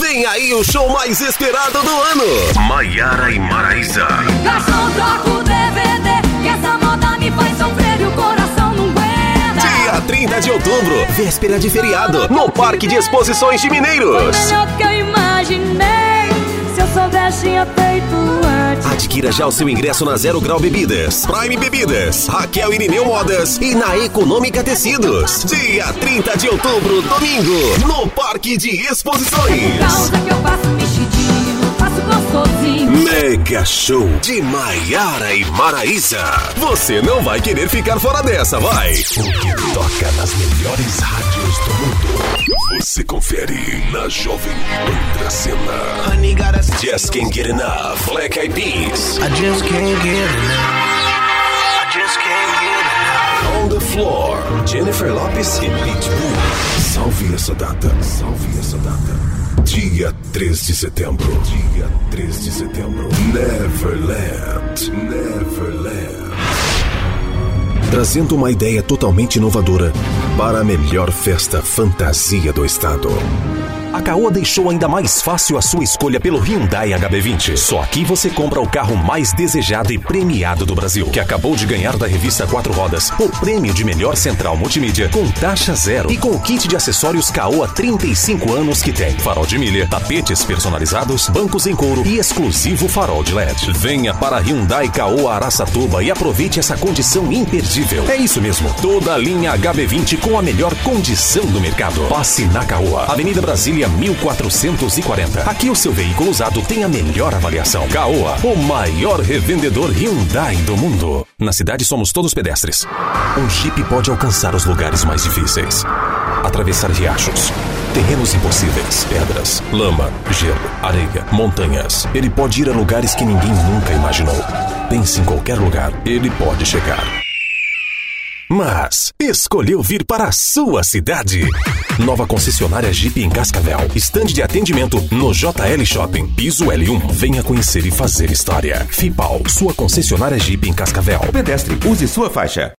Vem aí o show mais esperado do ano. Maiara e Maraísa. Garçom, troca o DVD, que essa moda me faz sofrer e o coração não aguenta. Dia 30 de outubro, véspera de feriado, no Parque de Exposições de Mineiros. Melhor do que eu imaginei, se eu soubesse tinha feito. Adquira já o seu ingresso na Zero Grau Bebidas, Prime Bebidas, Raquel Irineu Modas e na Econômica Tecidos. Dia 30 de outubro, domingo, no Parque de Exposições. Causa que eu faço mexidinho, faço gostosinho. Mega Show de Maiara e Maraísa. Você não vai querer ficar fora dessa, vai. O que toca nas melhores rádios do mundo. Você confere na Jovem Pan Dracena. Honey got us. Just Can't Get Enough, Black Eyed Peas. I just can't get enough. I just can't get enough. On the Floor, Jennifer Lopes e Pitbull. Salve essa data, salve essa data. Dia 3 de setembro. Dia 3 de setembro. Neverland. Neverland. Trazendo uma ideia totalmente inovadora para a melhor festa fantasia do estado. A Caoa deixou ainda mais fácil a sua escolha pelo Hyundai HB20. Só aqui você compra o carro mais desejado e premiado do Brasil, que acabou de ganhar da revista Quatro Rodas o prêmio de melhor central multimídia com taxa zero e com o kit de acessórios Caoa 35 anos que tem farol de milha, tapetes personalizados, bancos em couro e exclusivo farol de LED. Venha para Hyundai Caoa Araçatuba e aproveite essa condição imperdível. É isso mesmo, toda a linha HB20 com a melhor condição do mercado. Passe na Caoa, Avenida Brasília 1440. Aqui o seu veículo usado tem a melhor avaliação. Caoa, o maior revendedor Hyundai do mundo. Na cidade somos todos pedestres. Um Jeep pode alcançar os lugares mais difíceis. Atravessar riachos, terrenos impossíveis, pedras, lama, gelo, areia, montanhas. Ele pode ir a lugares que ninguém nunca imaginou. Pense em qualquer lugar, ele pode chegar. Mas escolheu vir para a sua cidade. Nova concessionária Jeep em Cascavel. Estande de atendimento no JL Shopping. Piso L1. Venha conhecer e fazer história. Fipal, sua concessionária Jeep em Cascavel. Pedestre, use sua faixa.